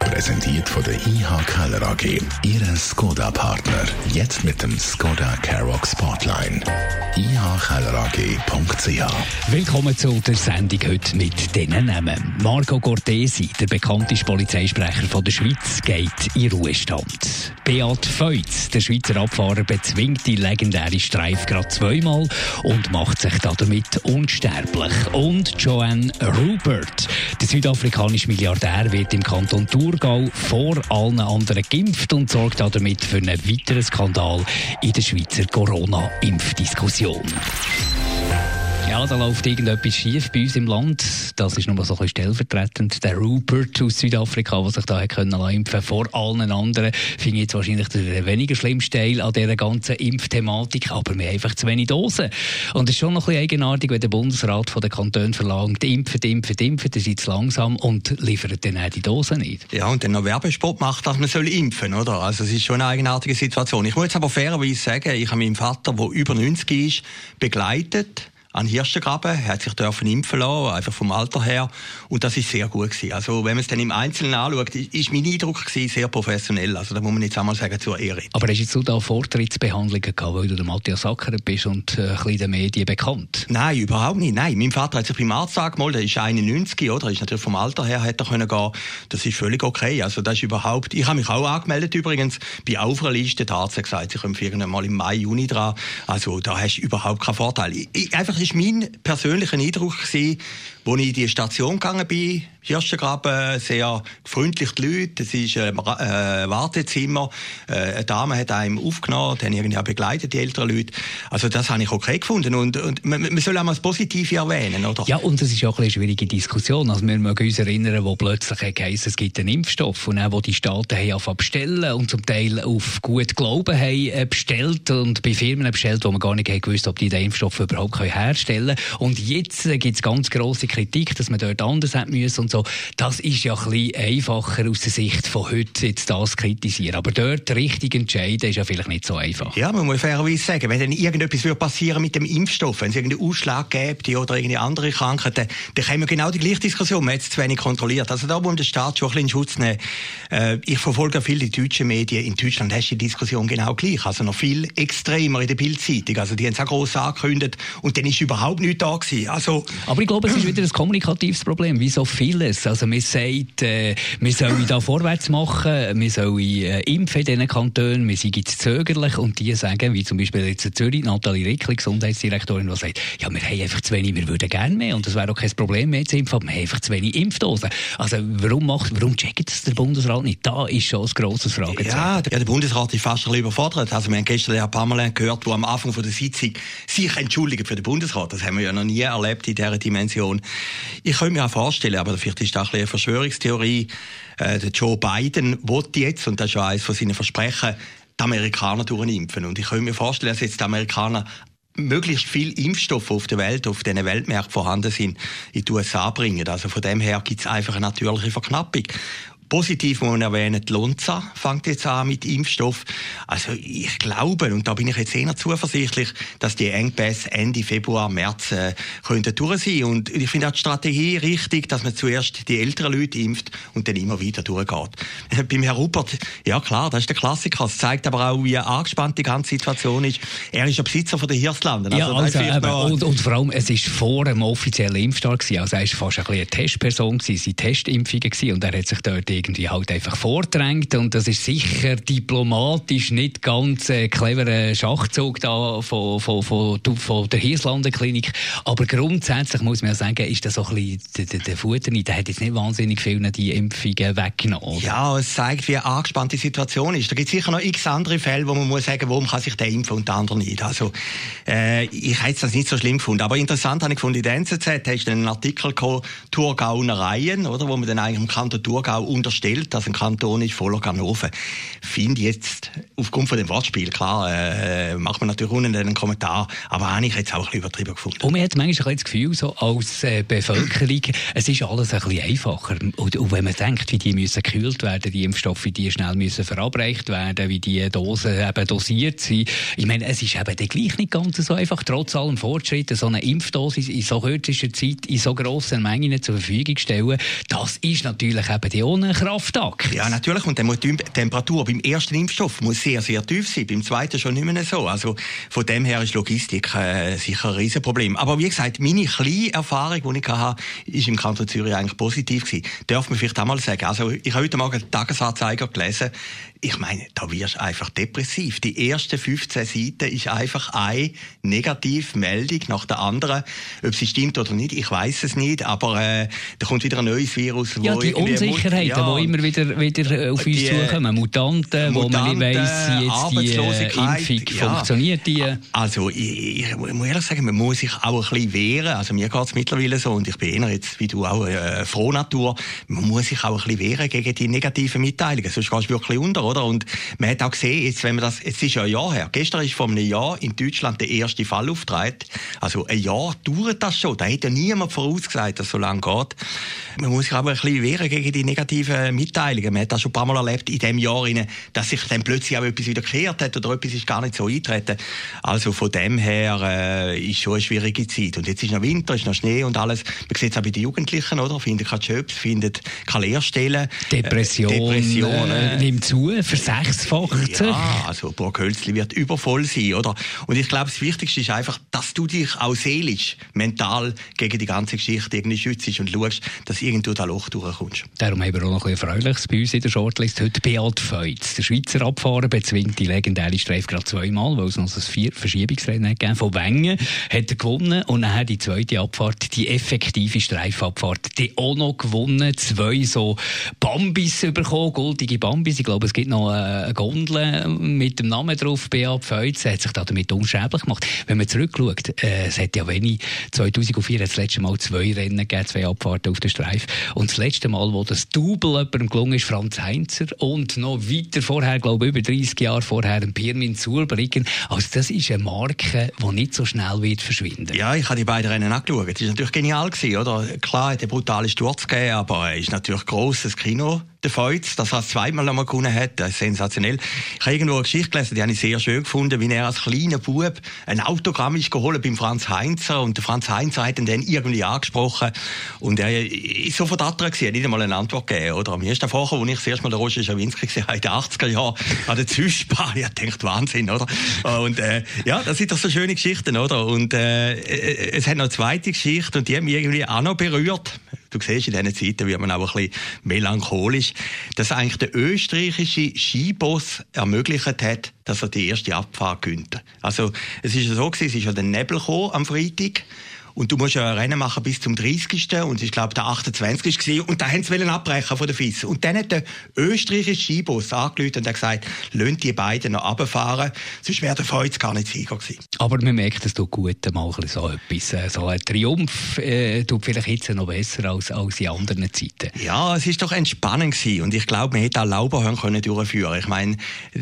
Präsentiert von der IH Keller AG. Ihre Skoda-Partner. Jetzt mit dem Skoda Karoq Spotline. ihkellerag.ch Willkommen zu der Sendung heute mit diesen Namen. Marco Cortesi, der bekannteste Polizeisprecher von der Schweiz, geht in Ruhestand. Beat Feutz, der Schweizer Abfahrer, bezwingt die legendäre Streif gerade zweimal und macht sich damit unsterblich. Und Joanne Rupert, der südafrikanische Milliardär, wird im Kanton Thurgau vor allen anderen geimpft und sorgt damit für einen weiteren Skandal in der Schweizer Corona-Impfdiskussion. Ja, da läuft irgendetwas schief bei uns im Land. Das ist nur so ein bisschen stellvertretend. Der Rupert aus Südafrika, der sich da können impfen vor allen anderen, finde ich jetzt wahrscheinlich der weniger schlimmste Teil an dieser ganzen Impfthematik. Aber wir haben einfach zu wenig Dosen. Und es ist schon noch ein bisschen eigenartig, wenn der Bundesrat von den Kantonen verlangt, impfen, impfen, impfen, ihr seid zu langsam und liefert dann auch die Dosen nicht. Ja, und dann noch Werbespot macht, dass man soll impfen oder? Also es ist schon eine eigenartige Situation. Ich muss jetzt aber fairerweise sagen, ich habe meinen Vater, der über 90 ist, begleitet an Hirschengraben, er hat sich dürfen impfen lassen, einfach vom Alter her. Und das ist sehr gut gewesen. Also, wenn man es dann im Einzelnen anschaut, ist mein Eindruck gewesen, sehr professionell. Also, da muss man jetzt einmal sagen, zur Ehre. Aber hast du da Vortrittsbehandlungen gehabt, weil du der Matthias Sacker bist und äh, ein bisschen den Medien bekannt? Nein, überhaupt nicht. Nein, mein Vater hat sich beim Arzt angemeldet, der ist 91, oder? Ist natürlich vom Alter her hätte er können gehen. Das ist völlig okay. Also, das ist überhaupt, ich habe mich auch angemeldet übrigens, bei auf einer Liste, der Arzt hat gesagt, sie kommen irgendwann mal im Mai, Juni dran. Also, da hast du überhaupt keinen Vorteil. Ich, einfach war mein persönlicher Eindruck, als ich in die Station gegangen bin. Hirschengraben, sehr freundlich die Leute. Es ist ein äh, Wartezimmer. Äh, eine Dame hat einem aufgenommen, haben irgendwie begleitet, die älteren Leute. Also das habe ich okay gefunden. Und, und man, soll auch mal das Positive erwähnen, oder? Ja, und das ist auch eine schwierige Diskussion. Also wir mögen uns erinnern, wo plötzlich heisst, es gibt einen Impfstoff und auch wo die Staaten haben bestellen und zum Teil auf gut Glauben haben äh, bestellt und bei Firmen bestellt, wo man gar nicht gewusst ob die den Impfstoff überhaupt herstellen können. Und jetzt gibt es ganz grosse Kritik, dass man dort anders hätte müssen und so. Das ist ja ein bisschen einfacher aus der Sicht von heute, jetzt das kritisieren. Aber dort richtig entscheiden ist ja vielleicht nicht so einfach. Ja, man muss fairerweise sagen, wenn dann irgendetwas passieren mit dem Impfstoff, wenn es irgendeinen Ausschlag gäbe oder irgendeine andere Krankheit, dann haben wir genau die gleiche Diskussion. Man hat es zu wenig kontrolliert. Also da muss der Staat schon ein bisschen in Schutz nehmen. Äh, ich verfolge viele deutsche Medien. In Deutschland hast du die Diskussion genau gleich. Also noch viel extremer in der Bildzeitung. Also die haben es auch gross angekündigt und dann ist überhaupt nichts da gewesen. Also, Aber ich glaube, es ist wieder ein kommunikatives Problem, wie so vieles. Also man sagt, äh, wir sollen da vorwärts machen, wir sollen äh, impfen in diesen Kantonen, wir sind jetzt zögerlich und die sagen, wie zum Beispiel jetzt in Zürich, Nathalie Rickli, Gesundheitsdirektorin, die sagt, ja, wir haben einfach zu wenig, wir würden gerne mehr und es wäre auch kein Problem mehr zu impfen, aber wir haben einfach zu wenig Impfdosen. Also warum macht, warum checkt das der Bundesrat nicht? Da ist schon ein grosses Fragezeichen. Ja, ja, der Bundesrat ist fast ein bisschen überfordert. Also wir haben gestern Herrn Pamela gehört, der am Anfang von der Sitzung sich entschuldigt für den Bundesrat. Das haben wir ja noch nie erlebt in dieser Dimension. Ich könnte mir auch vorstellen, aber vielleicht ist das ein eine Verschwörungstheorie. Äh, der Joe Biden will jetzt, und das ist ja eines von seinen Versprechen, die Amerikaner durchimpfen. Und ich könnte mir vorstellen, dass jetzt die Amerikaner möglichst viel Impfstoffe auf der Welt, auf diesen Weltmärkten vorhanden sind, in die USA bringen. Also von dem her gibt es einfach eine natürliche Verknappung. Positiv muss man erwähnen, die Lonza fängt jetzt an mit Impfstoff. Also ich glaube, und da bin ich jetzt eher zuversichtlich, dass die Engpässe Ende Februar, März äh, könnten durch sein. Und ich finde auch die Strategie richtig, dass man zuerst die älteren Leute impft und dann immer wieder durchgeht. Beim Herrn Rupert, ja klar, das ist der Klassiker. Es zeigt aber auch, wie angespannt die ganze Situation ist. Er ist ja Besitzer von der Hirslanden. Also, ja, also, eben, und, und, vor allem, es ist vor dem offiziellen Impfstart gewesen. Also er war fast ein bisschen eine Testperson gewesen, es waren Testimpfungen gewesen und er hat sich dort irgendwie halt einfach vordrängt und das ist sicher diplomatisch nicht ganz äh, cleverer Schachzug da von, von, von, von der Hirslanden-Klinik. Aber grundsätzlich muss man ja sagen, ist das so ein bisschen der, der, Futter nicht. Der hat jetzt nicht wahnsinnig viel die Impfungen weggenommen. Ja, es zeigt, wie angespannt die Situation ist. Da gibt es sicher noch x andere Fälle, wo man muss sagen, warum kann sich der impfen und der andere nicht. Also, äh, ich hätte das nicht so schlimm gefunden. Aber interessant habe ich gefunden, in der NZZ hast du einen Artikel gehabt, Thurgaunereien, oder, wo man dann eigentlich im Kanton Thurgau unter unterstellt, dass ein Kanton ist voller Ganoven. Finde jetzt, aufgrund von dem Wortspiel, klar, äh, macht man natürlich unten einen Kommentar, aber habe ich jetzt auch ein bisschen übertrieben gefunden. Und man hat manchmal das Gefühl, so als äh, Bevölkerung, es ist alles ein bisschen einfacher. Und, und, wenn man denkt, wie die müssen gekühlt werden, die Impfstoffe, wie die schnell müssen verabreicht werden, wie die Dosen eben dosiert sind. Ich meine, es ist eben gleich nicht ganz so einfach, trotz allem Fortschritt, so eine Impfdosis in so kürzester Zeit in so grossen Mengen zur Verfügung stellen, das ist natürlich eben die ohne Kraftakt. Ja, natürlich. Und dann muss die Temperatur beim ersten Impfstoff muss sehr, sehr tief sein, beim zweiten schon nicht mehr so. Also von dem her ist Logistik äh, sicher ein Riesenproblem. Aber wie gesagt, meine kleine Erfahrung, die ich hatte, ist im Kanton Zürich eigentlich positiv gewesen. Darf man vielleicht auch mal sagen. Also ich habe heute Morgen den Tagesanzeiger gelesen. Ich meine, da wirst du einfach depressiv. Die ersten 15 Seiten ist einfach eine Negativmeldung nach der anderen. Ob sie stimmt oder nicht, ich weiß es nicht. Aber äh, da kommt wieder ein neues Virus. Ja, die Unsicherheiten, ja, die immer wieder, wieder äh, auf uns die, zukommen. Mutanten, Mutanten, wo man nicht weiss, wie jetzt die äh, Impfung ja. funktioniert. Die, also ich, ich, muss ehrlich sagen, man muss sich auch ein bisschen wehren. Also mir geht es mittlerweile so und ich bin eher jetzt, wie du auch, äh, froh Natur. Man muss sich auch ein bisschen wehren gegen die negativen Mitteilungen. Sonst gehst du wirklich unter, oder? Und man hat auch gesehen, jetzt, wenn man das, jetzt ist ja ein Jahr her. Gestern ist vor einem Jahr in Deutschland der erste Fall aufgetreten. Also ein Jahr dauert das schon. Da hätte ja niemand vorausgesagt, dass es so lange geht. Man muss sich aber ein bisschen wehren gegen die negativen Mitteilungen. Man hat das schon ein paar Mal erlebt in diesem Jahr, dass sich dann plötzlich auch etwas wieder gekehrt hat oder etwas ist gar nicht so eintreten. Also von dem her äh, ist schon eine schwierige Zeit. Und jetzt ist noch Winter, ist noch Schnee und alles. Man sieht es auch bei den Jugendlichen, oder? Finden keine Jobs, finden keine Lehrstellen. Depression, Depressionen. Äh, nimmt zu, versechsfacht Ja, also Burghölzli wird übervoll sein, oder? Und ich glaube, das Wichtigste ist einfach, dass du dich auch seelisch, mental gegen die ganze Geschichte irgendwie schützt und schaust, dass irgendwo da Loch durchkommst. Darum haben wir auch noch ein Erfreuliches bei uns in der Shortlist. Heute Beat Feutz. Der Schweizer Abfahrer bezwingt die legendäre Streife gerade zweimal, weil es noch ein vier Verschiebungsrennen gegeben Von Wengen hat er gewonnen und dann die zweite Abfahrt, die effektive Streifabfahrt, die auch noch gewonnen. Zwei so Bambis bekommen, goldige Bambis. Ich glaube, es gibt noch eine Gondel mit dem Namen drauf, Beat Feutz. Er hat sich damit unschädlich gemacht. Wenn man zurückschaut, äh, es hat ja wenig, 2004 hat das letzte Mal zwei Rennen gegeben, zwei Abfahrten auf der Streife. Und das letzte Mal, wo das Double jemandem gelungen ist, Franz Heinzer und noch weiter vorher, glaube ich, über 30 Jahre vorher, ein Pirmin Zulbricken. Also das ist eine Marke, die nicht so schnell wird verschwinden. Ja, ich habe die beiden Rennen angeschaut. Das war natürlich genial, gewesen, oder? Klar, hat der brutale Sturz gegeben, aber es ist natürlich grosses Kino der Feuz, dass er es zweimal einmal gewonnen hat, das ist sensationell. Ich habe irgendwo eine Geschichte gelesen, die habe ich sehr schön gefunden, wie er als kleiner Bub ein Autogramm ist geholt beim Franz Heinzer und der Franz Heinzer hat ihn dann irgendwie angesprochen und er ist sofort attraktiv gewesen, nicht einmal eine Antwort gegeben, oder? Mir ist vorher, als ich das erste Mal den Roger Schawinski gesehen habe, in den 80er Jahren, an der Zwischenbahn, ich denkt Wahnsinn, oder? Und, äh, ja, das sind doch so schöne Geschichten, oder? Und, äh, es hat noch eine zweite Geschichte und die hat mich irgendwie auch noch berührt du siehst, in diesen Zeiten wird man auch ein bisschen melancholisch, dass eigentlich der österreichische Skiboss ermöglicht hat, dass er die erste Abfahrt gönnt. Also, es ist ja so gewesen, es ist ja der Nebel gekommen am Freitag und du musst ja ein Rennen machen bis zum 30. Und ich glaube, der 28. war. Und da haben sie abbrechen von der FIS. Und dann hat der österreichische Skibus angerufen und hat gesagt, lönt die beiden noch runterfahren, sonst wäre der Freud gar nicht Sieger gewesen. Aber man merkt, dass du gut mal so etwas, äh, so ein Triumph, äh, tut vielleicht jetzt noch besser als, als in anderen Zeiten. Ja, es ist doch entspannend gewesen. Und ich glaube, man hätte auch Lauberhörn können durchführen. Ich meine,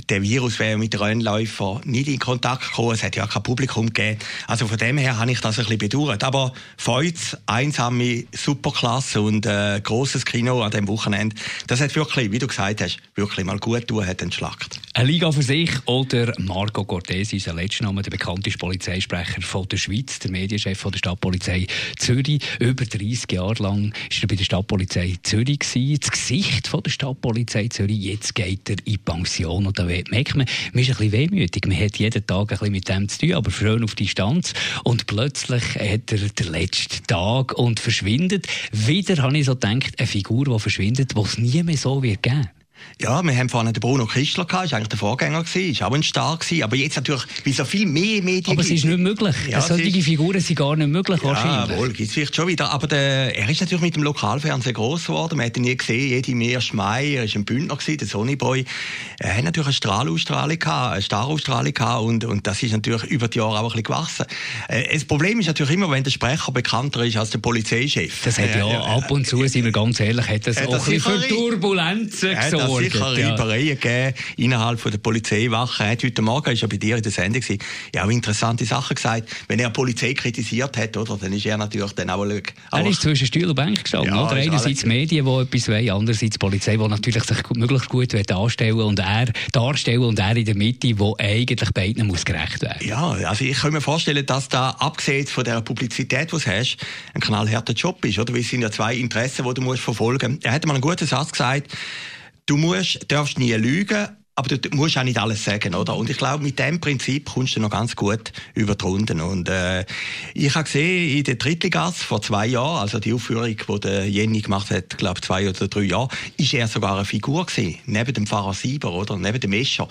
der Virus wäre mit den Rennläufern nicht in Kontakt gekommen. Es hat ja kein Publikum gegeben. Also von dem her habe ich das ein bisschen bedauert aber Feuz, einsame Superklasse und äh, großes Kino an dem Wochenende. Das hat wirklich, wie du gesagt hast, wirklich mal gut tun, hat entschlackt. Eine Liga für sich oder Marco Cortesi, ist der letzte Name, der bekannteste Polizeisprecher von der Schweiz, der Medienchef von der Stadtpolizei Zürich. Über 30 Jahre lang war er bei der Stadtpolizei Zürich gewesen, das Gesicht von der Stadtpolizei Zürich. Jetzt geht er in Pension und da merkt man, man ist ein bisschen wehmütig. Man hat jeden Tag ein bisschen mit dem zu tun, aber schön auf Distanz. Und plötzlich hat der, der letzte Tag und verschwindet. Wieder habe ich so gedacht, eine Figur, die verschwindet, die es nie mehr so wird geben. Ja, wir haben vorhin den Bruno Christler gehabt, ist eigentlich der Vorgänger gewesen, ist auch ein Star gewesen, aber jetzt natürlich, wie so viel mehr Medien Aber es ist nicht möglich. Ja, solche Figuren sind gar nicht möglich ja, wahrscheinlich. Jawohl, gibt es vielleicht schon wieder, aber der, er ist natürlich mit dem Lokalfernsehen groß geworden, man hat ihn nie gesehen, jede Meer Schmei, er ist ein Bündner gewesen, der Sonnyboy. Er hat natürlich eine Strahlausstrahlung gehabt, eine Starausstrahlung gehabt und, und das ist natürlich über die Jahre auch ein bisschen gewachsen. Äh, das Problem ist natürlich immer, wenn der Sprecher bekannter ist als der Polizeichef. Das hat ja äh, ab und zu, sind wir ganz ehrlich, hat das auch ein bisschen für Turbulenzen gesorgt sicher ja. Reibereien gegeben innerhalb von der Polizeiwache. Er hat heute Morgen, ist ja bei dir in der Sendung, gewesen, ja auch interessante Sachen gesagt. Wenn er die Polizei kritisiert hat, oder, dann ist er natürlich dann auch... Er ist zwischen Stuhl und Bank gestanden, ja, oder? Einerseits Medien, die etwas wollen, andererseits die Polizei, die natürlich sich möglichst gut anstellen und er darstellen und er in der Mitte, wo eigentlich beiden muss gerecht werden. Ja, also ich kann mir vorstellen, dass da, abgesehen von der Publizität, die du hast, ein knallharter Job ist, oder? Weil es sind ja zwei Interessen, die du musst verfolgen musst. Er hat mal einen guten Satz gesagt, du musst, darfst nie lügen, aber du musst auch nicht alles sagen, oder? Und ich glaube, mit dem Prinzip kommst du noch ganz gut über die Runden. Und äh, ich habe gesehen, in der Drittligasse vor zwei Jahren, also die Aufführung, die der Jenny gemacht hat, glaube zwei oder drei Jahre, ist er sogar eine Figur gewesen, neben dem Pfarrer Sieber, oder? Neben dem Escher.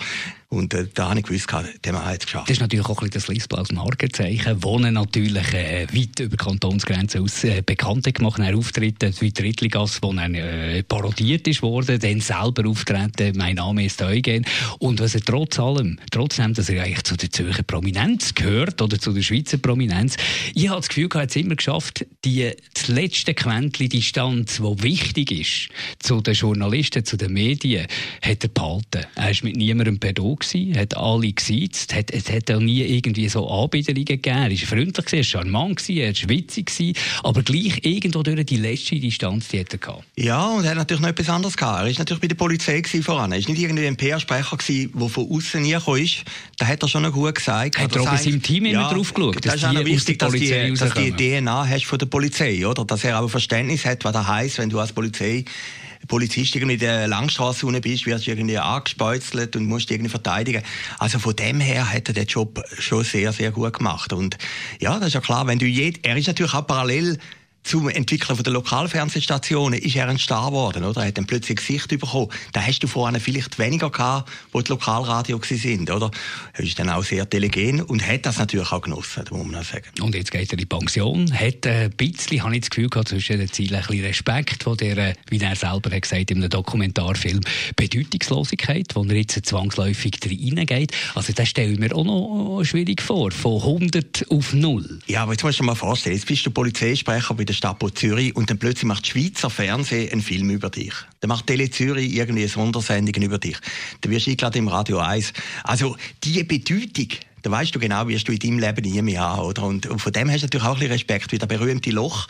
Und äh, da habe ich gewusst, der Mann hat es geschafft. Das ist natürlich auch ein bisschen das Lispels Markenzeichen, wo er natürlich äh, weit über Kantonsgrenzen aus äh, bekannt gemacht hat. Auftreten wie Drittligasse, wo er äh, parodiert ist worden, dann selber auftreten, mein Name ist Eugen. Und was er trotz allem, trotzdem, dass er eigentlich zu der Zürcher Prominenz gehört oder zu der Schweizer Prominenz, ich habe das Gefühl, er hat es immer geschafft, die das letzte Quäntchen Distanz, die wichtig ist, zu den Journalisten, zu den Medien, hat er behalten. Er ist mit niemandem per gewesen, hat alle gesiezt, hat, es hat auch nie irgendwie so Anbiederungen gegeben. Er war freundlich, er war charmant, er war schwitzig, gewesen, aber gleich irgendwo durch die letzte Distanz, die hat er gehabt. Ja, und er hat natürlich noch etwas anderes gehabt. Er war natürlich bei der Polizei voran. Er war nicht irgendwie ein PR-Sprecher, der von außen hergekommen ist. Da hat er schon noch gut gesagt. Hat er auch bei seinem Team ja, immer drauf geschaut? Das ist auch wichtig, dass, die, dass die DNA hast von der Polizei, oder? Dass er auch Verständnis hat, was das heisst, wenn du als Polizei Polizist irgendwie in der Langstrasse unten bist, wirst du irgendwie angespeuzelt und musst irgendwie verteidigen. Also von dem her hat er den Job schon sehr, sehr gut gemacht. Und ja, das ist ja klar, wenn du jed er ist natürlich auch parallel zum Entwickeln von der Lokalfernsehstationen ist er ein Star geworden, oder? Er hat dann plötzlich Gesicht bekommen. Da hast du vorher vielleicht weniger gehabt, wo die Lokalradio sind, oder? Er ist dann auch sehr telegen und hat das natürlich auch genossen, muss man sagen. Und jetzt geht er in die Pension, hat ein bisschen, habe ich das Gefühl gehabt, zwischen den Zielen ein bisschen Respekt vor der, wie er selber hat gesagt, in einem Dokumentarfilm, Bedeutungslosigkeit, wo er jetzt zwangsläufig reingeht. Also das stelle ich mir auch noch schwierig vor, von 100 auf 0. Ja, aber jetzt musst du dir mal vorstellen, jetzt bist du Polizeisprecher bei der Stadt Zürich und dann plötzlich macht Schweizer Fernsehen einen Film über dich. Dann macht Tele Zürich irgendwie eine Sondersendung über dich. Dann wirst du eingeladen im Radio 1. Also, die Bedeutung, dann weißt du genau, wirst du in deinem Leben nie mehr haben, oder? Und, von dem hast du natürlich auch ein bisschen Respekt, weil der berühmte Loch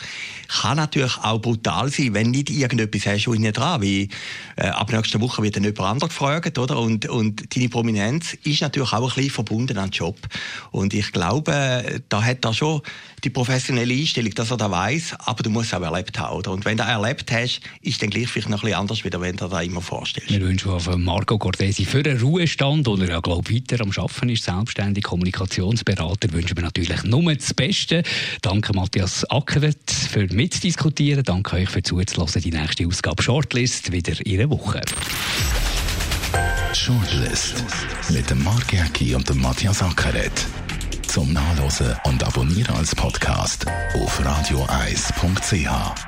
kann natürlich auch brutal sein, wenn nicht irgendetwas hast du innen dran, wie äh, ab nächster Woche wird dann jemand anderes gefragt, oder? Und, und deine Prominenz ist natürlich auch ein bisschen verbunden an den Job. Und ich glaube, da hat er schon die professionelle Einstellung, dass er das weiß, aber du musst es auch erlebt haben, oder? Und wenn du das erlebt hast, ist dann gleich vielleicht noch ein bisschen anders, wie wenn du das immer vorstellst. Wir wünschen von Marco Cortesi für einen Ruhestand, oder ja, glaube weiter am Arbeiten ist, selbstständig Kommunikationsberater, wünschen wir natürlich nur das Beste. Danke Matthias Ackeret für mitzudiskutieren. Danke euch für zuzulassen. Die nächste Ausgabe Shortlist wieder in einer Woche. Shortlist mit dem Mark Jäcki und dem Matthias Ackeret. Zum Nachlesen und Abonnieren als Podcast auf radioeis.ch.